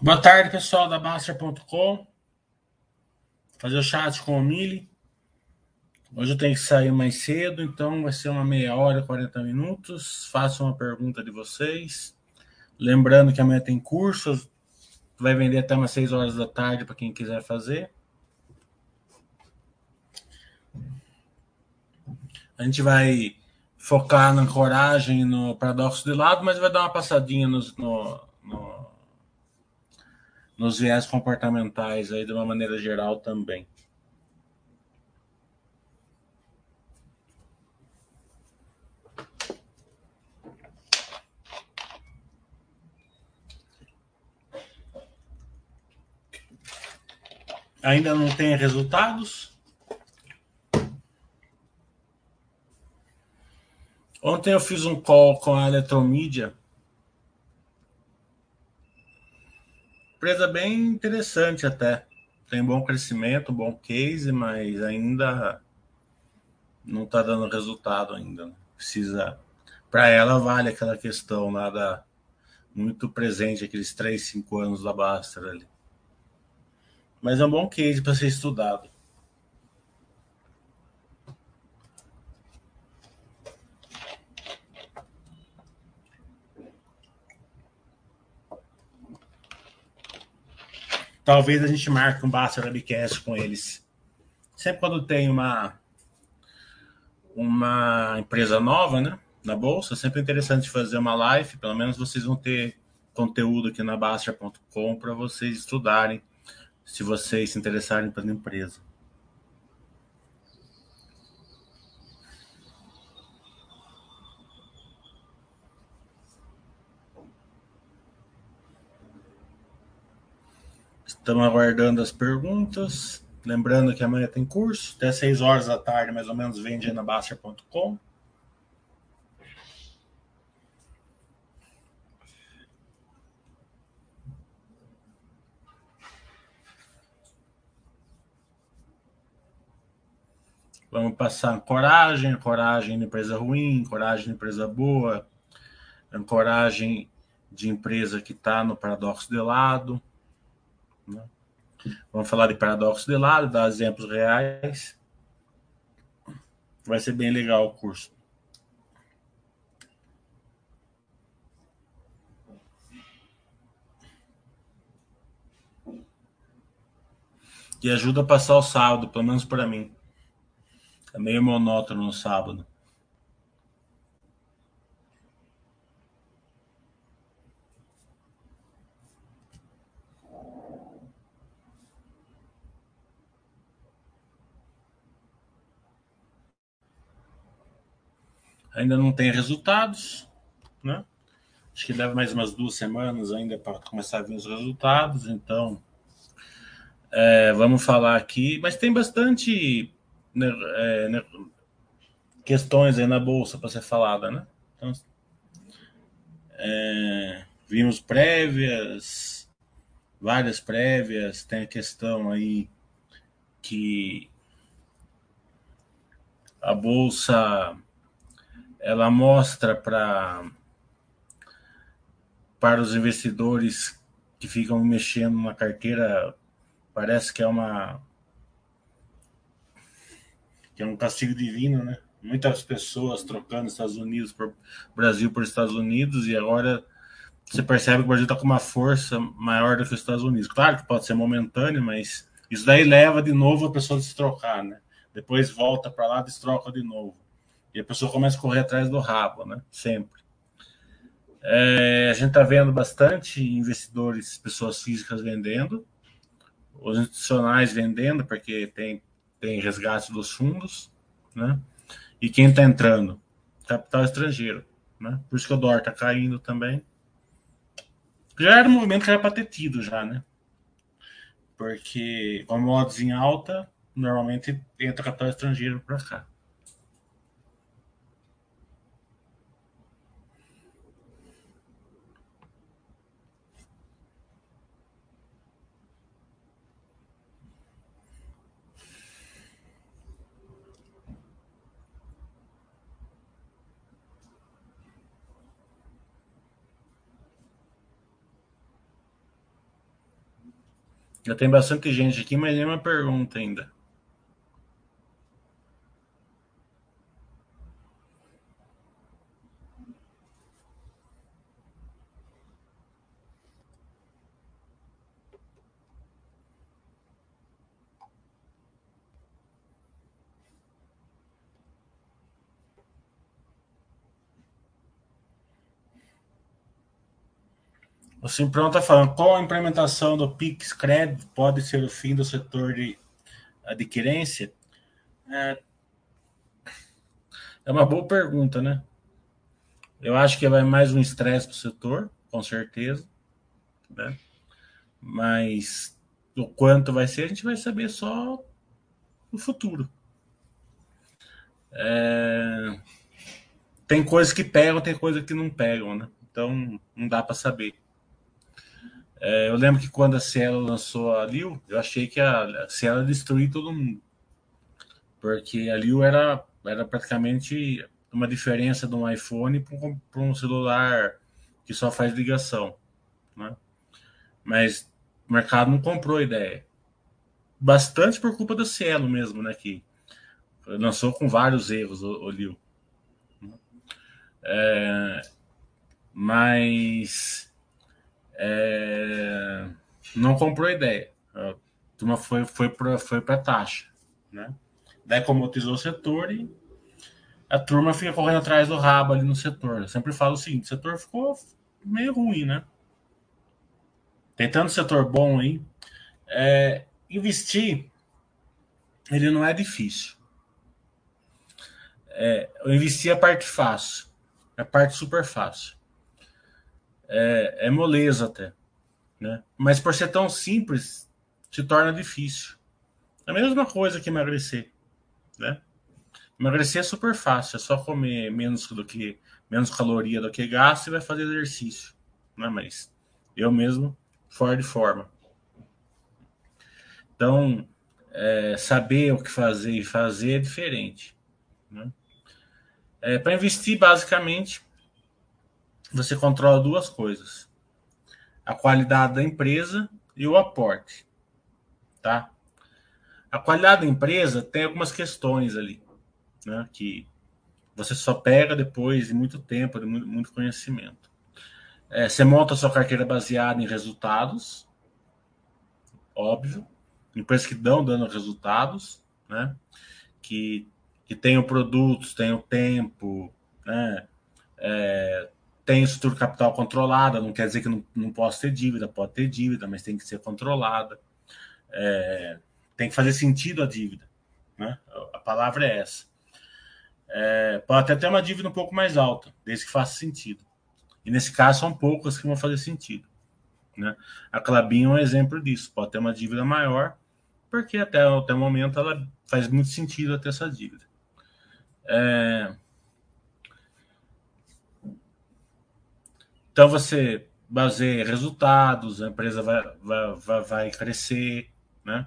Boa tarde, pessoal da Baster.com. Fazer o chat com o Mili. Hoje eu tenho que sair mais cedo, então vai ser uma meia hora, 40 minutos. Faço uma pergunta de vocês. Lembrando que amanhã tem curso, vai vender até umas 6 horas da tarde para quem quiser fazer. A gente vai focar na coragem no paradoxo de lado, mas vai dar uma passadinha no, no, no nos viés comportamentais aí de uma maneira geral também. Ainda não tem resultados? Ontem eu fiz um call com a Eletromídia Empresa bem interessante até. Tem bom crescimento, bom case, mas ainda não está dando resultado ainda. Né? Precisa. Para ela vale aquela questão nada muito presente, aqueles 3, 5 anos da Baster ali. Mas é um bom case para ser estudado. Talvez a gente marque um Basta Webcast com eles. Sempre quando tem uma uma empresa nova, né, na bolsa, sempre é interessante fazer uma live, pelo menos vocês vão ter conteúdo aqui na Bastia.com para vocês estudarem, se vocês se interessarem pela empresa. Estamos aguardando as perguntas. Lembrando que amanhã tem curso, até 6 horas da tarde, mais ou menos, vende na Baster.com. Vamos passar coragem, coragem de empresa ruim, coragem de empresa boa, coragem de empresa que está no paradoxo de lado. Né? Vamos falar de paradoxo de lado, dar exemplos reais. Vai ser bem legal o curso. E ajuda a passar o sábado, pelo menos para mim. É meio monótono no sábado. Ainda não tem resultados, né? Acho que leva mais umas duas semanas ainda para começar a vir os resultados, então é, vamos falar aqui, mas tem bastante né, é, né, questões aí na bolsa para ser falada, né? Então, é, vimos prévias, várias prévias, tem a questão aí que a bolsa ela mostra para para os investidores que ficam mexendo na carteira, parece que é uma que é um castigo divino, né? Muitas pessoas trocando Estados Unidos por Brasil por Estados Unidos e agora você percebe que o Brasil está com uma força maior do que os Estados Unidos. Claro que pode ser momentâneo, mas isso daí leva de novo a pessoa a se trocar, né? Depois volta para lá, destroca de novo. E a pessoa começa a correr atrás do rabo, né? Sempre. É, a gente está vendo bastante investidores, pessoas físicas vendendo, os institucionais vendendo, porque tem, tem resgate dos fundos, né? E quem está entrando? Capital estrangeiro, né? Por isso que o dólar está caindo também. Já era um movimento que era para ter tido já, né? Porque com modos em alta, normalmente entra capital estrangeiro para cá. Já tem bastante gente aqui, mas nenhuma pergunta ainda. O Simprão está falando, qual a implementação do Pix Crédito pode ser o fim do setor de adquirência? É, é uma boa pergunta, né? Eu acho que vai mais um estresse para o setor, com certeza. Né? Mas o quanto vai ser, a gente vai saber só no futuro. É... Tem coisas que pegam, tem coisas que não pegam, né? Então não dá para saber. É, eu lembro que quando a Cielo lançou a Liu, eu achei que a Cielo ia destruir todo mundo. Porque a Liu era, era praticamente uma diferença de um iPhone para um celular que só faz ligação. Né? Mas o mercado não comprou a ideia. Bastante por culpa da Cielo mesmo, né? Que lançou com vários erros o, o Liu. É, mas é, não comprou ideia. A turma foi, foi para foi a taxa. Né? Daí comotizou o setor e a turma fica correndo atrás do rabo ali no setor. Eu sempre falo o seguinte: o setor ficou meio ruim, né? Tem tanto setor bom aí. É, investir, ele não é difícil. É, eu investi a parte fácil, a parte super fácil é, é moleza até. Né? Mas por ser tão simples, se torna difícil. É a mesma coisa que emagrecer. Né? Emagrecer é super fácil, é só comer menos do que menos caloria do que gasto e vai fazer exercício. Né? Mas eu mesmo, fora de forma. Então, é, saber o que fazer e fazer é diferente. Né? É, Para investir, basicamente, você controla duas coisas: a qualidade da empresa e o aporte, tá? A qualidade da empresa tem algumas questões ali, né? Que você só pega depois de muito tempo, de muito, conhecimento. É, você monta sua carteira baseada em resultados, óbvio, empresas que dão dando resultados, né? Que, que tenham produtos, tenham tempo, né? É, tem estrutura capital controlada, não quer dizer que não, não possa ter dívida, pode ter dívida, mas tem que ser controlada. É, tem que fazer sentido a dívida. Né? A palavra é essa. É, pode até ter uma dívida um pouco mais alta, desde que faça sentido. E nesse caso são poucas que vão fazer sentido. Né? A Clabin é um exemplo disso. Pode ter uma dívida maior, porque até, até o momento ela faz muito sentido até essa dívida. É, Então você baseia resultados, a empresa vai, vai, vai crescer, né?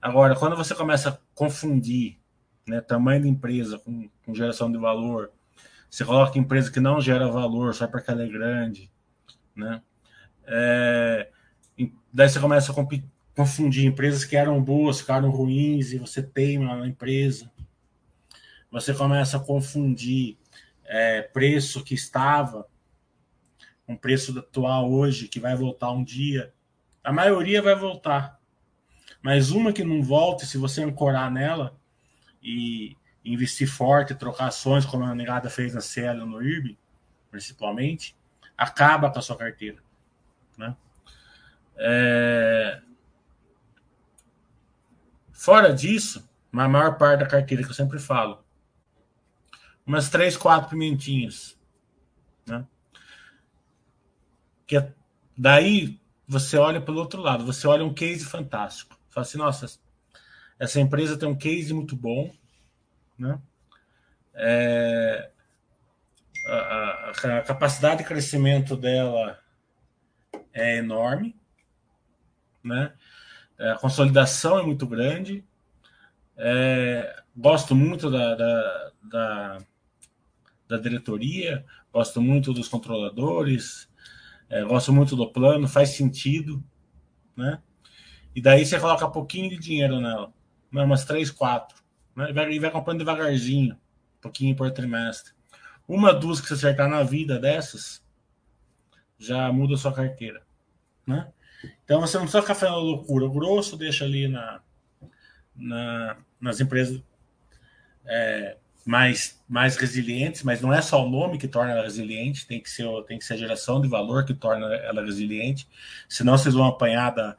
Agora, quando você começa a confundir né, tamanho da empresa com, com geração de valor, você coloca empresa que não gera valor só porque ela é grande, né? É, daí você começa a confundir empresas que eram boas, ficaram ruins e você teima na empresa. Você começa a confundir é, preço que estava o preço atual hoje, que vai voltar um dia, a maioria vai voltar. Mas uma que não volta, se você ancorar nela e investir forte, trocar ações, como a negada fez na Cielo no IRB, principalmente, acaba com a sua carteira. Né? É... Fora disso, na maior parte da carteira que eu sempre falo, umas três, quatro pimentinhas. Né? Que é, daí você olha pelo outro lado, você olha um case fantástico. Fala assim, nossa, essa empresa tem um case muito bom, né? É, a, a, a, capacidade de crescimento dela é enorme, né? É, a consolidação é muito grande. É, gosto muito da, da, da, da diretoria, gosto muito dos controladores, é, gosto muito do plano, faz sentido, né? E daí você coloca pouquinho de dinheiro nela, né, umas três, quatro, né, e, vai, e vai comprando devagarzinho, pouquinho por trimestre. Uma, duas que você acertar na vida dessas, já muda a sua carteira, né? Então você não precisa ficar fazendo loucura. O grosso deixa ali na, na nas empresas é, mais, mais resilientes, mas não é só o nome que torna ela resiliente, tem que ser, tem que ser a geração de valor que torna ela resiliente. Senão vocês vão apanhar da.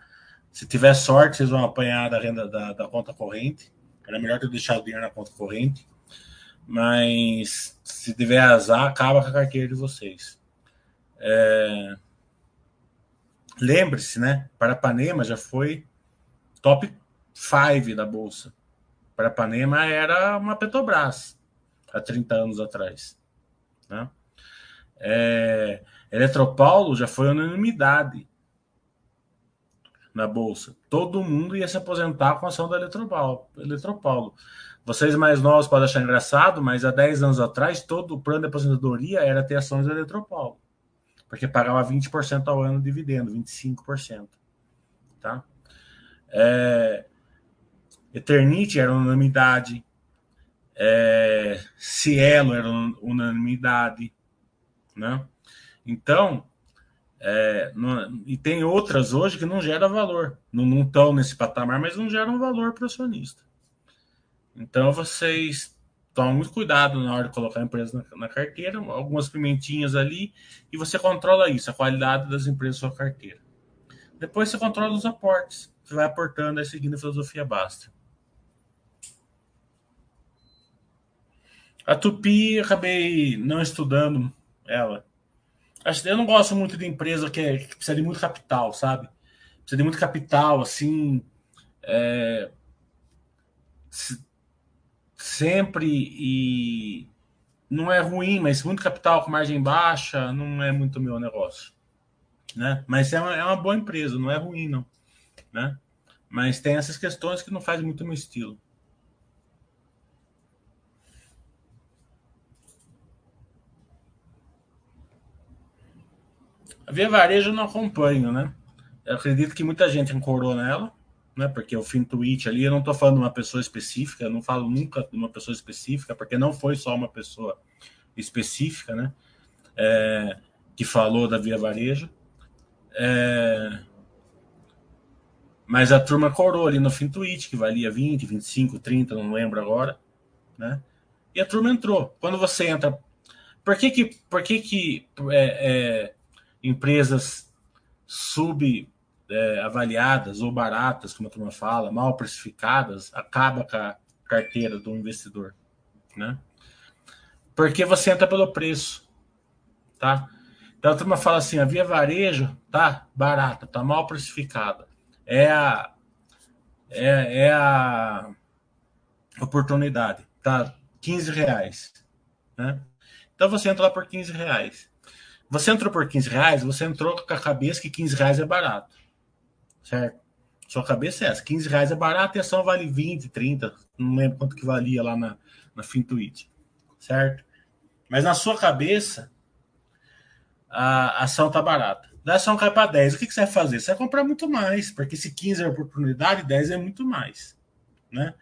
Se tiver sorte, vocês vão apanhar da renda da, da conta corrente. Era melhor ter deixado o dinheiro na conta corrente. Mas se tiver azar, acaba com a carteira de vocês. É... Lembre-se, né? Parapanema já foi top 5 da Bolsa. Parapanema era uma Petrobras há 30 anos atrás. Né? É, Eletropaulo já foi unanimidade na Bolsa. Todo mundo ia se aposentar com a ação da Eletropaulo. Eletropaulo. Vocês mais novos podem achar engraçado, mas há 10 anos atrás, todo o plano de aposentadoria era ter ações da Eletropaulo. Porque pagava 20% ao ano de dividendo, 25%. Tá? É, Eternite era unanimidade. É, Cielo era unanimidade. Né? Então, é, não, e tem outras hoje que não geram valor. Não estão nesse patamar, mas não geram valor para o acionista. Então, vocês tomem muito cuidado na hora de colocar a empresa na, na, carteira, algumas pimentinhas ali, e você controla isso, a qualidade das empresas da sua carteira. Depois você controla os aportes. Você vai aportando aí seguindo a filosofia basta. A Tupi, acabei não estudando ela. Eu não gosto muito de empresa que, é, que precisa de muito capital, sabe? Precisa de muito capital, assim. É, sempre e não é ruim, mas muito capital com margem baixa não é muito meu negócio, né? Mas é uma, é uma boa empresa, não é ruim não, né? Mas tem essas questões que não fazem muito meu estilo. Via Varejo eu não acompanho, né? Eu acredito que muita gente ancorou nela, né? Porque o fim tweet ali, eu não estou falando de uma pessoa específica, eu não falo nunca de uma pessoa específica, porque não foi só uma pessoa específica, né? É, que falou da Via Varejo. É, mas a turma corou ali no fim tweet, que valia 20, 25, 30, não lembro agora, né? E a turma entrou. Quando você entra. Por que que, por que, que é, é empresas subavaliadas é, ou baratas, como a turma fala, mal precificadas, acaba com a carteira do investidor, né? Porque você entra pelo preço, tá? Então a turma fala assim, a via varejo tá barata, tá mal precificada. É a é, é a oportunidade, tá 15 reais, né? Então você entra lá por 15 reais. Você entrou por 15 reais, você entrou com a cabeça que 15 reais é barato. Certo? Sua cabeça é essa. 15 reais é barato e a ação vale 20, 30. Não lembro quanto que valia lá na, na Fintuit. Certo? Mas na sua cabeça, a ação tá barata. Da ação cai para 10. O que, que você vai fazer? Você vai comprar muito mais, porque se 15 é oportunidade, 10 é muito mais. Né?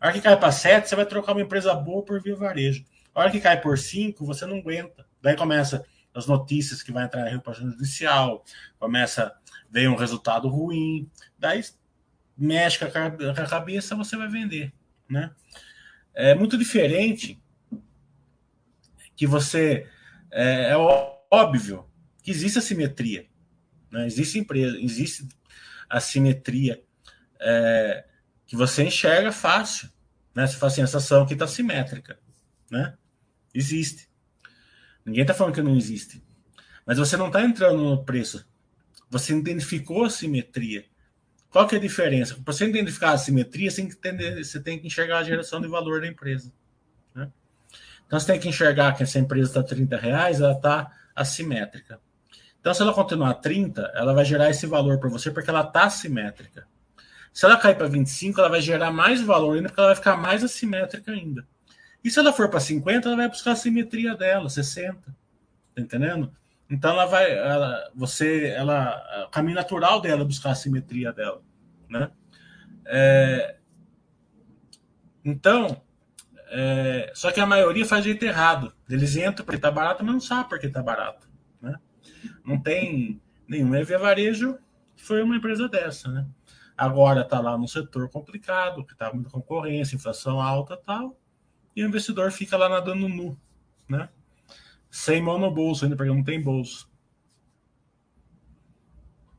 A hora que cai para 7, você vai trocar uma empresa boa por via varejo. A hora que cai por 5, você não aguenta. Daí começa as notícias que vai entrar em recuperação judicial, começa, vem um resultado ruim, daí mexe com a cabeça, você vai vender, né? É muito diferente que você é, é óbvio que existe assimetria, né? Existe empresa, existe assimetria é, que você enxerga fácil, né? Você fala assim, essa ação aqui está simétrica, né? Existe. Ninguém está falando que não existe. Mas você não está entrando no preço. Você identificou a simetria. Qual que é a diferença? Para você identificar a simetria, você tem que, entender, você tem que enxergar a geração de valor da empresa. Né? Então você tem que enxergar que essa empresa está 30 reais, ela está assimétrica. Então, se ela continuar 30, ela vai gerar esse valor para você porque ela está assimétrica. Se ela cair para 25, ela vai gerar mais valor ainda, porque ela vai ficar mais assimétrica ainda. E se ela for para 50, ela vai buscar a simetria dela, 60. Tá entendendo? Então ela vai, ela, você, ela, o caminho natural dela é buscar a simetria dela, né? É, então, é, só que a maioria faz jeito errado. Eles entram porque está barato, mas não sabem porque está barato. Né? Não tem nenhum EV Varejo foi uma empresa dessa, né? Agora está lá num setor complicado, que está muita concorrência, inflação alta tal, e o investidor fica lá nadando nu, né? Sem mão no bolso, ainda porque não tem bolso.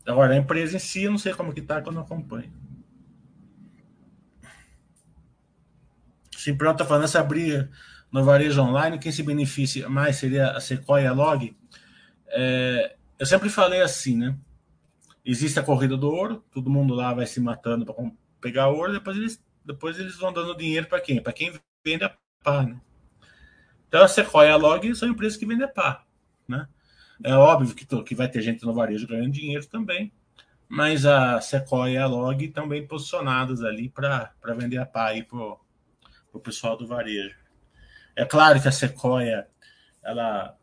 Agora, a empresa em si, eu não sei como que está quando eu acompanho. Se pronto, tá falando essa briga no varejo online, quem se beneficia mais seria a Sequoia Log. É, eu sempre falei assim, né? Existe a corrida do ouro, todo mundo lá vai se matando para pegar ouro, depois eles, depois eles vão dando dinheiro para quem? Para quem vende a pá, né? Então a Sequoia Log são empresas que vendem a pá, né? É óbvio que, que vai ter gente no varejo ganhando dinheiro também, mas a Sequoia e a Log também posicionadas ali para vender a pá para o pessoal do varejo. É claro que a Sequoia ela,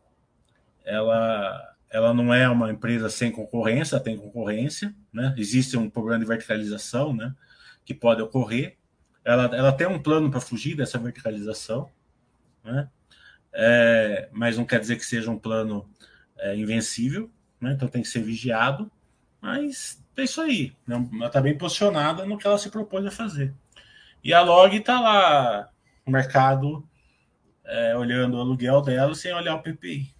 ela ela não é uma empresa sem concorrência, tem concorrência, né? Existe um problema de verticalização, né? Que pode ocorrer. Ela, ela tem um plano para fugir dessa verticalização, né? É, mas não quer dizer que seja um plano é, invencível, né? Então tem que ser vigiado. Mas é isso aí. Né? Ela está bem posicionada no que ela se propôs a fazer. E a Log está lá, o mercado é, olhando o aluguel dela sem olhar o PPI.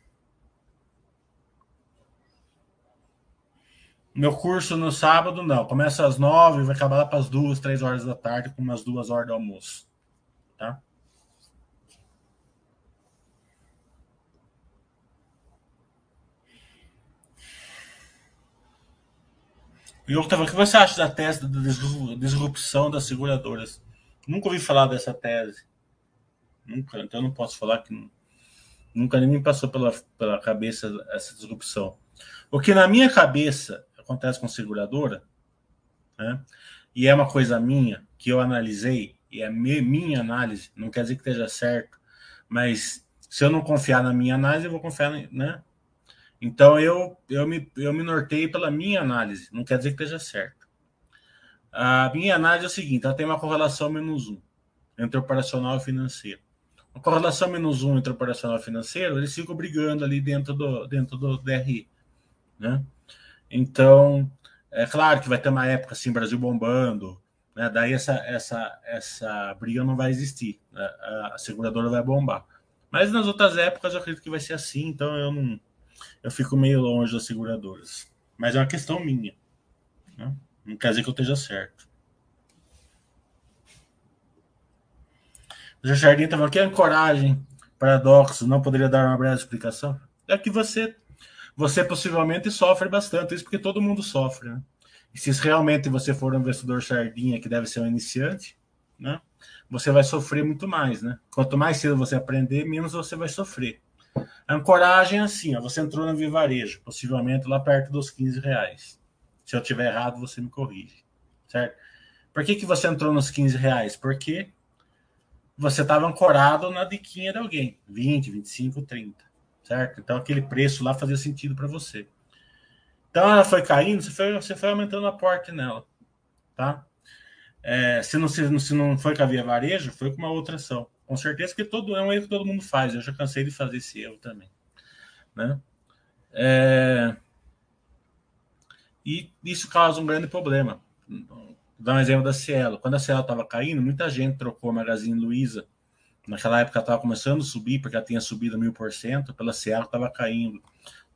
Meu curso no sábado, não. Começa às nove, vai acabar lá para as duas, três horas da tarde, com umas duas horas do almoço. Tá? E eu tava, o que você acha da tese da disrupção das seguradoras? Nunca ouvi falar dessa tese. Nunca, então não posso falar que nunca nem me passou pela, pela cabeça essa disrupção. O que na minha cabeça acontece com seguradora, né? e é uma coisa minha que eu analisei, e é minha análise, não quer dizer que esteja certo, mas se eu não confiar na minha análise, eu vou confiar, né? Então eu, eu, me, eu me nortei pela minha análise, não quer dizer que esteja certo. A minha análise é o seguinte: ela tem uma correlação menos um entre operacional e financeiro. A correlação menos um entre operacional e financeiro, eles ficam brigando ali dentro do, dentro do DRI. Né? Então, é claro que vai ter uma época assim, Brasil bombando, né? daí essa, essa, essa briga não vai existir, né? a seguradora vai bombar. Mas nas outras épocas eu acredito que vai ser assim, então eu não eu fico meio longe das seguradoras. Mas é uma questão minha. Né? Não quer dizer que eu esteja certo. O Jardim estava aqui, ancoragem, paradoxo, não poderia dar uma breve explicação? É que você você possivelmente sofre bastante, isso porque todo mundo sofre, né? E se realmente você for um investidor sardinha, que deve ser um iniciante, né? Você vai sofrer muito mais, né? Quanto mais cedo você aprender, menos você vai sofrer. A ancoragem é assim, ó, você entrou no vivarejo, possivelmente lá perto dos 15 reais. Se eu tiver errado, você me corrige, certo? Por que, que você entrou nos 15 reais? Porque você estava ancorado na diquinha de alguém, 20, 25, 30 certo? Então aquele preço lá fazia sentido para você. Então ela foi caindo, você foi, você foi aumentando a porta nela, tá? É, se, não, se, se não foi com a Via Varejo, foi com uma outra ação. Com certeza que todo, é um erro que todo mundo faz. Eu já cansei de fazer esse erro também. Né? É, e isso causa um grande problema. Vou dar um exemplo da Cielo. Quando a Cielo estava caindo, muita gente trocou a Magazine Luiza Naquela época estava começando a subir, porque ela tinha subido mil por cento, pela Cielo estava caindo.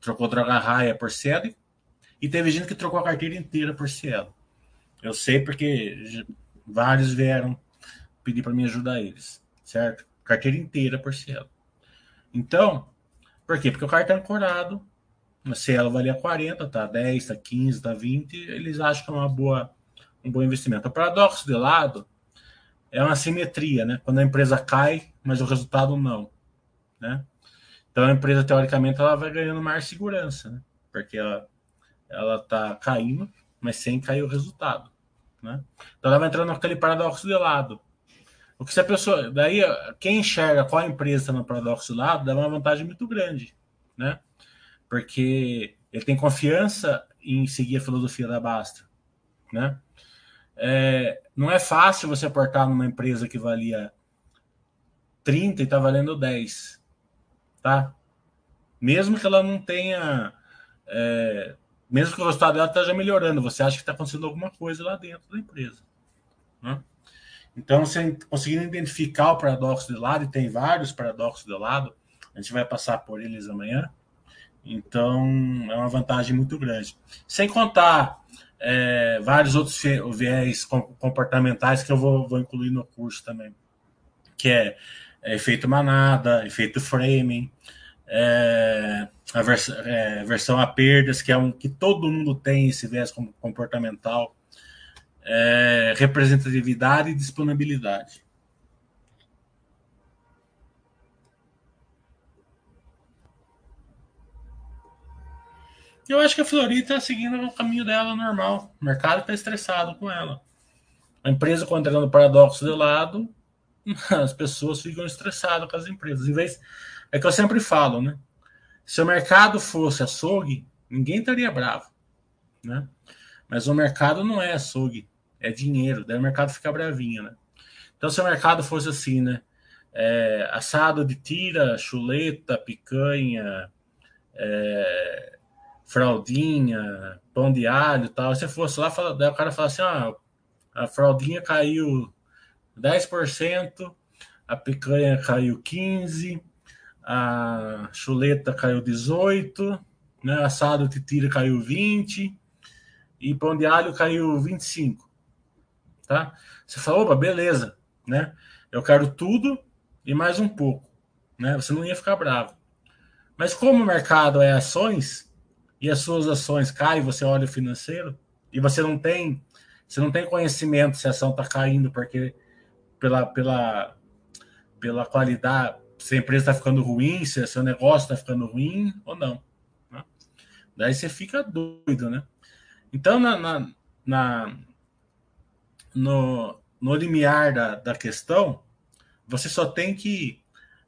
Trocou droga raia por Cielo e teve gente que trocou a carteira inteira por Cielo. Eu sei porque vários vieram pedir para me ajudar eles, certo? Carteira inteira por Cielo. Então, por quê? Porque o cartão é ancorado, a Cielo valia 40, tá 10, tá 15, tá 20, eles acham que é uma boa, um bom investimento. O paradoxo de lado é uma simetria, né? Quando a empresa cai, mas o resultado não, né? Então a empresa teoricamente ela vai ganhando mais segurança, né? Porque ela ela tá caindo, mas sem cair o resultado, né? Então ela vai entrando naquele paradoxo de lado. O que se a pessoa, daí quem enxerga qual empresa está no paradoxo de lado, dá uma vantagem muito grande, né? Porque ele tem confiança em seguir a filosofia da Basta, né? É, não é fácil você aportar numa empresa que valia 30 e está valendo 10. Tá? Mesmo que ela não tenha. É, mesmo que o resultado dela esteja melhorando, você acha que está acontecendo alguma coisa lá dentro da empresa. Né? Então, você conseguindo identificar o paradoxo de lado, e tem vários paradoxos de lado, a gente vai passar por eles amanhã. Então, é uma vantagem muito grande. Sem contar é, vários outros viés comportamentais que eu vou, vou, incluir no curso também, que é, é efeito manada, efeito framing, é, a vers é, versão a perdas, que é um que todo mundo tem esse viés comportamental, é, representatividade e disponibilidade. Eu acho que a Florida está seguindo o caminho dela normal. O mercado está estressado com ela. A empresa, entra no paradoxo de lado, as pessoas ficam estressadas com as empresas. Em vez, é que eu sempre falo, né? Se o mercado fosse açougue, ninguém estaria bravo, né? Mas o mercado não é açougue, é dinheiro. Daí o mercado fica bravinho, né? Então, se o mercado fosse assim, né? É, assado de tira, chuleta, picanha, é, fraldinha, pão de alho tal. Se fosse lá, fala, o cara fala assim: ah, a fraldinha caiu 10%, a picanha caiu 15%, a chuleta caiu 18%, né, assado de tira caiu 20% e pão de alho caiu 25%. Tá? Você fala, opa, beleza, né? Eu quero tudo e mais um pouco. Né? Você não ia ficar bravo. Mas como o mercado é ações, e as suas ações caem, você olha o financeiro e você não tem, você não tem conhecimento se a ação está caindo porque pela, pela, pela qualidade, se a empresa está ficando ruim, se o seu negócio está ficando ruim ou não. Né? Daí você fica doido, né? Então, na, na, na no, no limiar da, da questão, você só tem que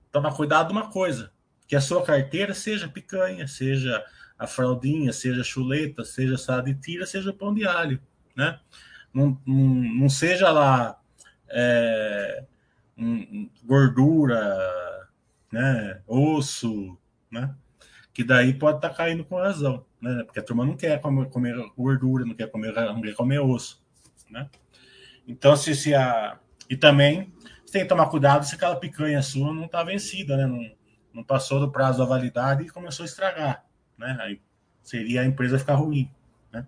tomar cuidado de uma coisa, que a sua carteira seja picanha, seja a fraldinha, seja chuleta, seja salada de tira, seja pão de alho, né? Não, não, não seja lá é, um, gordura, né? Osso, né? Que daí pode estar tá caindo com razão, né? Porque a turma não quer comer, comer gordura, não quer comer, não quer comer osso, né? Então, se, se a. E também você tem que tomar cuidado se aquela picanha sua não está vencida, né? Não, não passou do prazo da validade e começou a estragar né? Aí seria a empresa ficar ruim, né?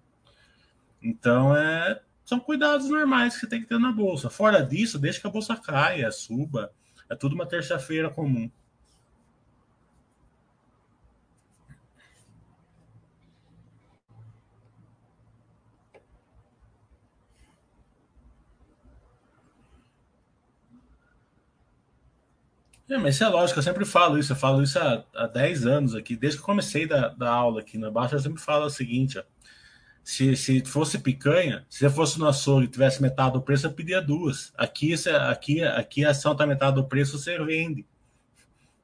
Então, é, são cuidados normais que você tem que ter na bolsa. Fora disso, deixa que a bolsa caia, suba. É tudo uma terça-feira comum. É, mas isso é lógico, eu sempre falo isso, eu falo isso há, há 10 anos aqui, desde que comecei da, da aula aqui na Baixa, eu sempre falo o seguinte, ó, se, se fosse picanha, se você fosse no açougue e tivesse metade do preço, eu pedia duas. Aqui, aqui, aqui a ação tá metade do preço, você vende.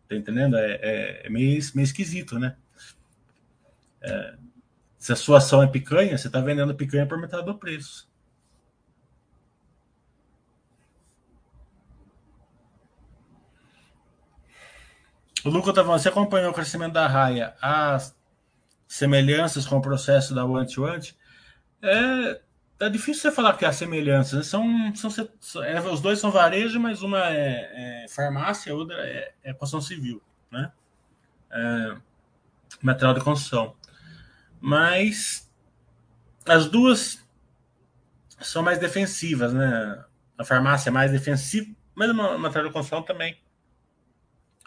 Tá entendendo? É, é, é meio, meio esquisito, né? É, se a sua ação é picanha, você está vendendo picanha por metade do preço. O Lucas tá você acompanhou o crescimento da raia, as semelhanças com o processo da Want Want? É, é difícil você falar que há semelhanças. Né? São, são, é, os dois são varejo, mas uma é, é farmácia, a outra é, é construção civil, né? É, material de construção. Mas as duas são mais defensivas, né? A farmácia é mais defensiva, mas o material de construção também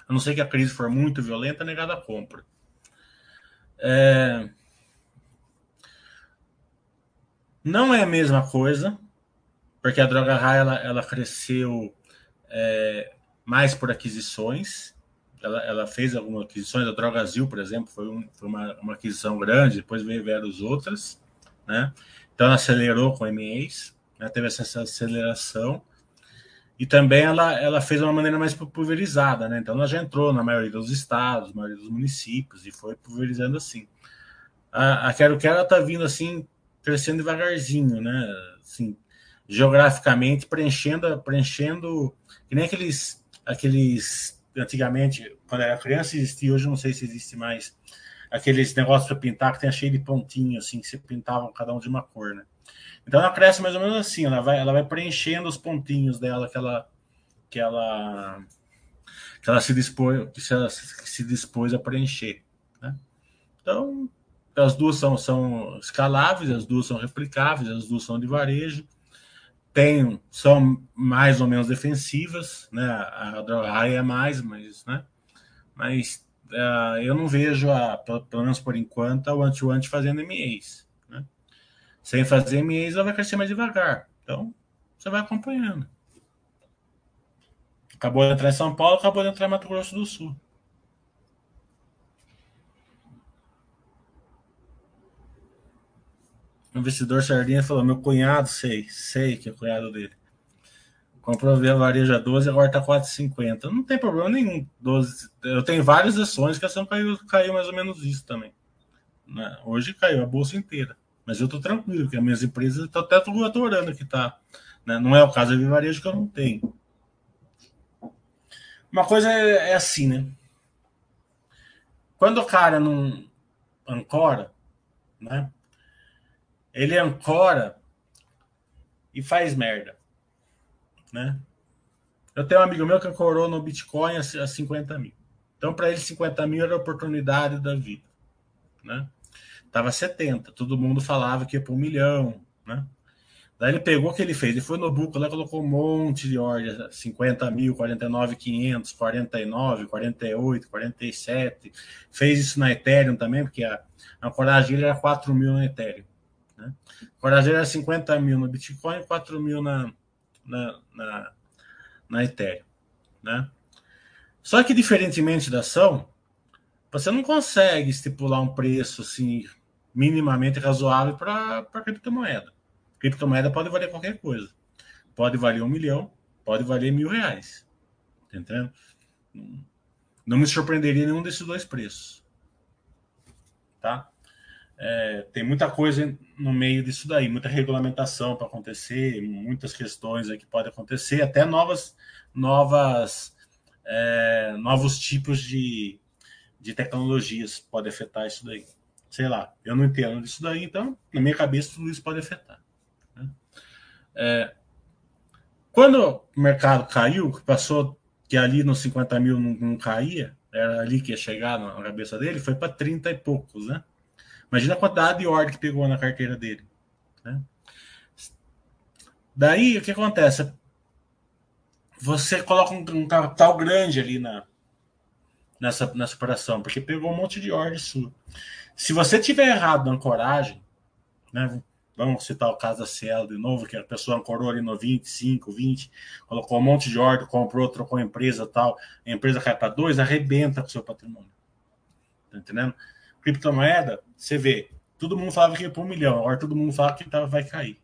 a não ser que a crise for muito violenta, negada a compra. É... Não é a mesma coisa, porque a Droga Raia ela, ela cresceu é, mais por aquisições. Ela, ela, fez algumas aquisições, a Drogazil, por exemplo, foi, um, foi uma, uma, aquisição grande, depois veio várias outras, né? Então ela acelerou com MEs, né? teve essa aceleração. E também ela, ela fez de uma maneira mais pulverizada, né? Então ela já entrou na maioria dos estados, na maioria dos municípios e foi pulverizando assim. A, a Quero Quero está vindo assim, crescendo devagarzinho, né? Assim, geograficamente preenchendo, preenchendo que nem aqueles, aqueles antigamente, quando era criança existia, hoje não sei se existe mais, aqueles negócios para pintar que tem cheio de pontinho, assim, que se pintavam cada um de uma cor, né? Então ela cresce mais ou menos assim, ela vai, ela vai preenchendo os pontinhos dela que ela, que ela, que ela se dispôs, que ela se dispôs a preencher, né? Então as duas são, são escaláveis, as duas são replicáveis, as duas são de varejo, tem, são mais ou menos defensivas, né? A Drogai é mais, mas, né? Mas uh, eu não vejo, a, pelo menos por enquanto, o anti-anti fazendo MEs. Né? Sem fazer MEs, ela vai crescer mais devagar. Então, você vai acompanhando. Acabou de entrar em São Paulo, acabou de entrar em Mato Grosso do Sul. O investidor Sardinha falou: meu cunhado, sei, sei que é o cunhado dele. Comprou via vareja 12, agora tá 4,50. Não tem problema nenhum. 12, eu tenho várias ações que a ação caiu, caiu mais ou menos isso também. Né? Hoje caiu a bolsa inteira. Mas eu tô tranquilo, porque as minhas empresas estão até adorando que tá. Né? Não é o caso da varejo que eu não tenho. Uma coisa é, é assim, né? Quando o cara não ancora, né? ele ancora e faz merda. Né? Eu tenho um amigo meu que ancorou no Bitcoin a 50 mil. Então, para ele, 50 mil era a oportunidade da vida. Né? Tava 70, todo mundo falava que ia para um milhão. Né? Daí ele pegou o que ele fez, ele foi no buco lá, colocou um monte de ordens, 50 mil, 49, 500, 49, 48, 47. Fez isso na Ethereum também, porque a, a ancoragem era 4 mil na Ethereum. Né? Corageiro era 50 mil no Bitcoin e 4 mil na, na, na, na Ethereum. Né? Só que, diferentemente da ação, você não consegue estipular um preço assim, minimamente razoável para a criptomoeda. Criptomoeda pode valer qualquer coisa. Pode valer um milhão, pode valer mil reais. Tá entendendo? Não me surpreenderia nenhum desses dois preços. Tá? É, tem muita coisa no meio disso daí, muita regulamentação para acontecer, muitas questões que podem acontecer, até novas, novas, é, novos tipos de, de tecnologias podem afetar isso daí. Sei lá, eu não entendo disso daí, então na minha cabeça tudo isso pode afetar. Né? É, quando o mercado caiu, passou que ali nos 50 mil não, não caía, era ali que ia chegar na cabeça dele, foi para 30 e poucos, né? Imagina a quantidade de ordem que pegou na carteira dele. Né? Daí, o que acontece? Você coloca um, um capital grande ali na, nessa, nessa operação, porque pegou um monte de ordem sua. Se você tiver errado na ancoragem, né, vamos citar o caso da Cielo de novo, que a pessoa ancorou ali no 25, 20, colocou um monte de ordem, comprou, trocou a empresa tal, a empresa cai para 2, arrebenta com o seu patrimônio. Tá entendendo? Criptomoeda, você vê, todo mundo falava que ia para um milhão, agora todo mundo fala que tá, vai cair.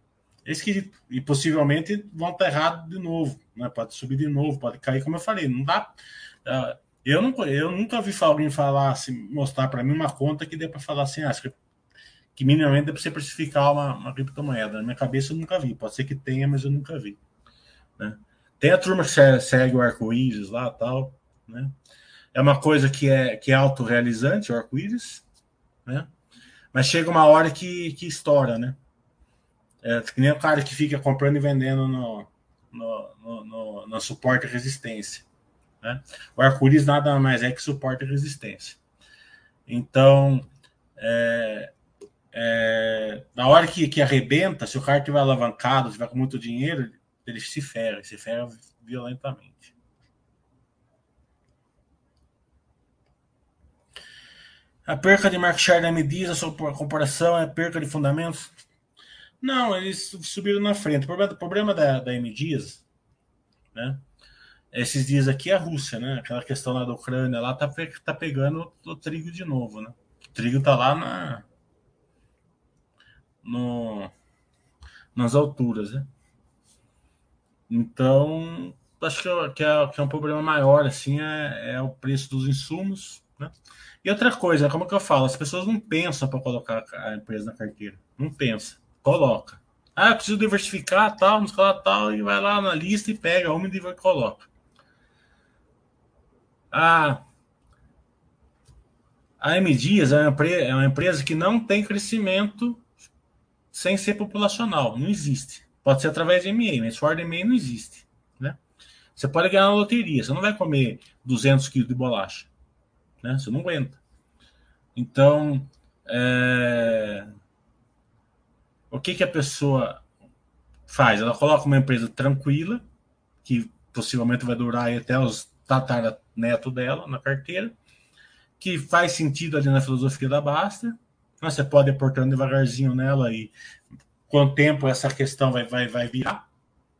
Esse que, e possivelmente vão estar errados de novo, né? pode subir de novo, pode cair, como eu falei, não dá. Uh, eu, não, eu nunca vi alguém falar, assim, mostrar para mim uma conta que dê para falar assim, ah, que minimamente dá para você precificar uma, uma, criptomoeda. Na minha cabeça eu nunca vi, pode ser que tenha, mas eu nunca vi. Né? Tem a turma que segue o arco-íris lá tal, né? É uma coisa que é, que é autorrealizante, o arco-íris, né? Mas chega uma hora que, que estoura, né? É que nem o cara que fica comprando e vendendo no, no, no, no, no suporte e resistência. Né? O arco-íris nada mais é que suporte e resistência. Então, é, é, na hora que, que arrebenta, se o cara tiver alavancado, tiver com muito dinheiro, ele se ferra, se ferra violentamente. A perca de market share da Mediz, a sua comparação é perca de fundamentos? Não, eles subiram na frente. O problema, o problema da, da M Dias, né? Esses dias aqui é a Rússia, né? Aquela questão lá da Ucrânia lá tá, tá pegando o trigo de novo, né? O trigo tá lá na no, nas alturas, né? Então, acho que, é, que, é, que é um problema maior, assim, é, é o preço dos insumos, né? E outra coisa, como que eu falo, as pessoas não pensam para colocar a empresa na carteira. Não pensa. Coloca. Ah, eu preciso diversificar, tal, não lá, tal, e vai lá na lista e pega uma e coloca. A M Dias é uma, é uma empresa que não tem crescimento sem ser populacional. Não existe. Pode ser através de MA, mas fora de MA não existe. Né? Você pode ganhar na loteria. Você não vai comer 200 quilos de bolacha. Né? Você não aguenta. Então, é... o que, que a pessoa faz? Ela coloca uma empresa tranquila, que possivelmente vai durar até os tataraneto dela na carteira, que faz sentido ali na filosofia da Basta. Você pode ir portando devagarzinho nela e com o tempo essa questão vai, vai, vai virar,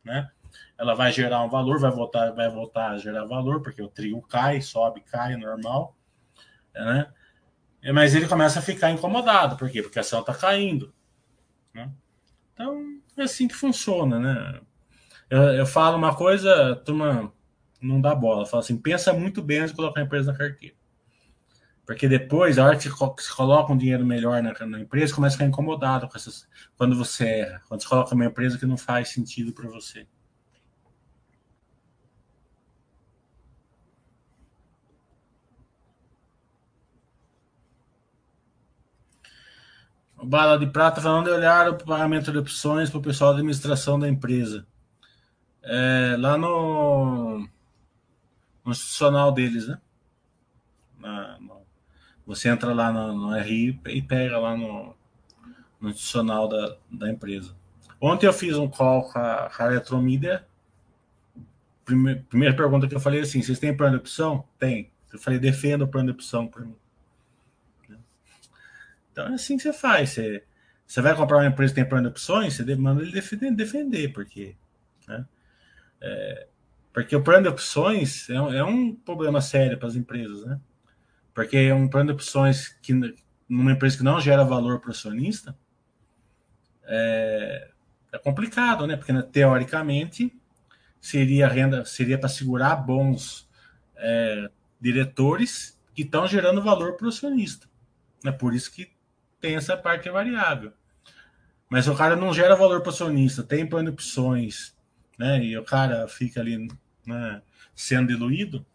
né? Ela vai gerar um valor, vai voltar, vai voltar a gerar valor, porque o trio cai, sobe, cai, normal, né? Mas ele começa a ficar incomodado, por quê? Porque a ação está caindo, né? Então, é assim que funciona, né? Eu, eu falo uma coisa, turma não dá bola. Fala assim, pensa muito bem antes de colocar a empresa na carteira. Porque depois, a hora que você coloca um dinheiro melhor na, na empresa, começa a ficar incomodado com essas, quando você erra. Quando você coloca uma empresa que não faz sentido para você. Bala de Prata falando de olhar o pagamento de opções para o pessoal da administração da empresa. É, lá no, no institucional deles, né? Na, no, você entra lá no, no RI e pega lá no, no institucional da, da empresa. Ontem eu fiz um call com a, com a Eletromídia. Primeira, primeira pergunta que eu falei assim: vocês têm plano de opção? Tem. Eu falei, defenda o plano de opção para mim. Então é assim que você faz. Você, você vai comprar uma empresa que tem plano de opções, você manda ele defender, defender porque. Né? É, porque o plano de opções é, é um problema sério para as empresas, né? Porque um plano de opções que numa empresa que não gera valor para o acionista é, é, complicado, né? Porque né, teoricamente seria renda, seria para segurar bons é, diretores que estão gerando valor para o acionista. É por isso que tem essa parte variável. Mas o cara não gera valor para o acionista, tem plano de opções, né? E o cara fica ali né, sendo diluído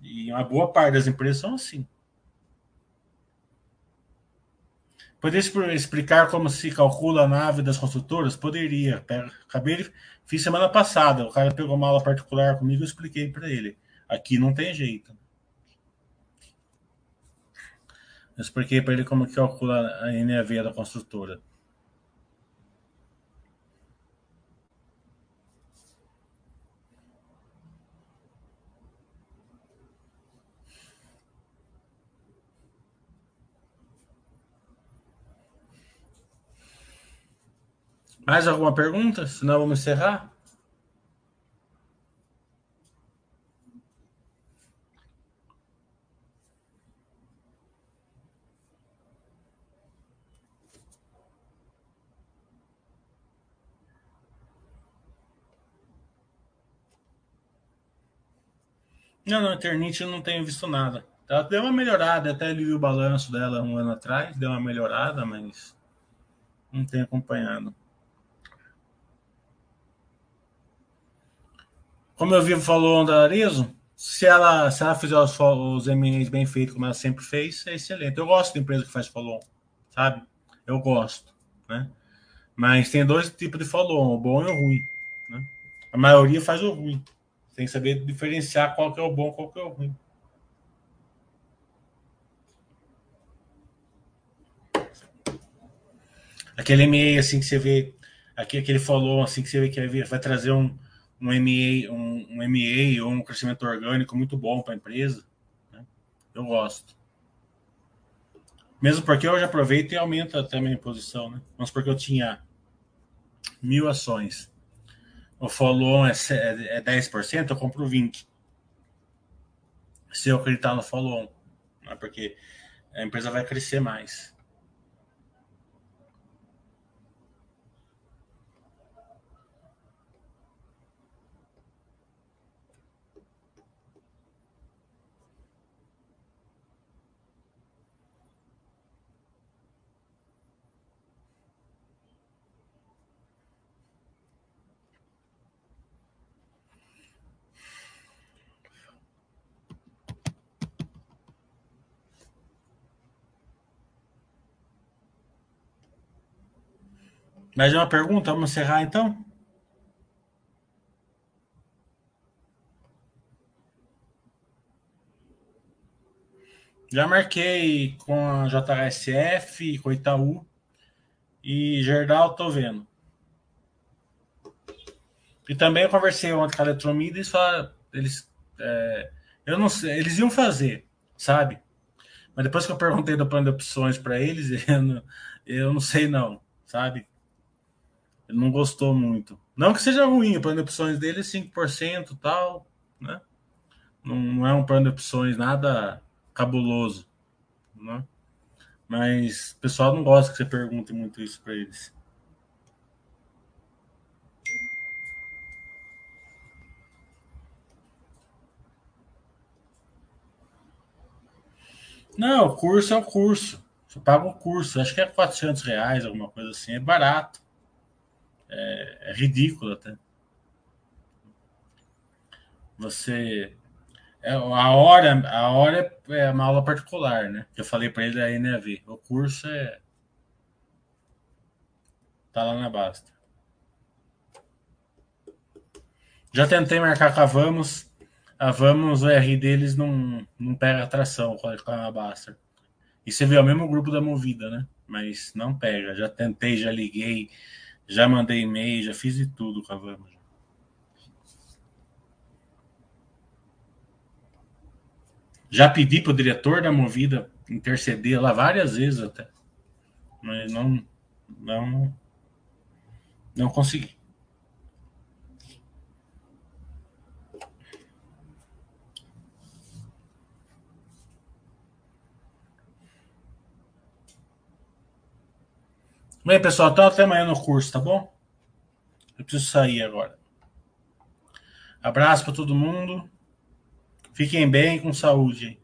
e uma boa parte das empresas são assim. Poderia explicar como se calcula a nave das construtoras? Poderia. Acabei, fiz semana passada. O cara pegou uma aula particular comigo e expliquei para ele. Aqui não tem jeito. Eu expliquei para ele como que calcula a NAV da construtora. Mais alguma pergunta? Senão vamos encerrar. Não, Eternite eu não tenho visto nada. Ela deu uma melhorada, até ele viu o balanço dela um ano atrás, deu uma melhorada, mas não tenho acompanhado. como eu vivo falou da Arizo, se ela, se ela fizer os, os M&As bem feitos, como ela sempre fez, é excelente. Eu gosto de empresa que faz follow sabe? Eu gosto, né? Mas tem dois tipos de follow o bom e o ruim, né? A maioria faz o ruim. Tem que saber diferenciar qual que é o bom, qual que é o ruim. Aquele MA assim que você vê, aqui, aquele follow assim que você vê que vai trazer um, um MA, um, um MA ou um crescimento orgânico muito bom para a empresa. Né? Eu gosto. Mesmo porque eu já aproveito e aumento até a minha posição. Né? Mas porque eu tinha mil ações. O follow é, é 10%, eu compro 20%. Se eu acreditar no follow né? porque a empresa vai crescer mais. Mais uma pergunta? Vamos encerrar então? Já marquei com a JSF, com o Itaú e Gerdau, tô vendo. E também eu conversei ontem com a Eletromida e falaram, eles, é, eu não sei, eles iam fazer, sabe? Mas depois que eu perguntei do plano de opções para eles, eu não, eu não sei não, sabe? Ele não gostou muito. Não que seja ruim, o plano de opções dele é 5% e tal, né? Não, não, é um plano de opções nada cabuloso, né? Mas o pessoal não gosta que você pergunte muito isso para eles. Não, o curso é o curso. Você paga o curso. Acho que é 400 reais, alguma coisa assim. É barato. É, é ridículo até. Você. É, a hora, a hora é uma aula particular, né? Eu falei para ele da NAV. O curso é. Tá lá na Basta. Já tentei marcar com a Vamos. A Vamos, o R deles não, não pega atração com a Basta. E você vê é o mesmo grupo da Movida, né? Mas não pega. Já tentei, já liguei, já mandei e-mail, já fiz de tudo com a Vamos. Já pedi para o diretor da Movida interceder lá várias vezes até. Mas não, não, não consegui. Bem, pessoal, então até amanhã no curso, tá bom? Eu preciso sair agora. Abraço para todo mundo. Fiquem bem com saúde.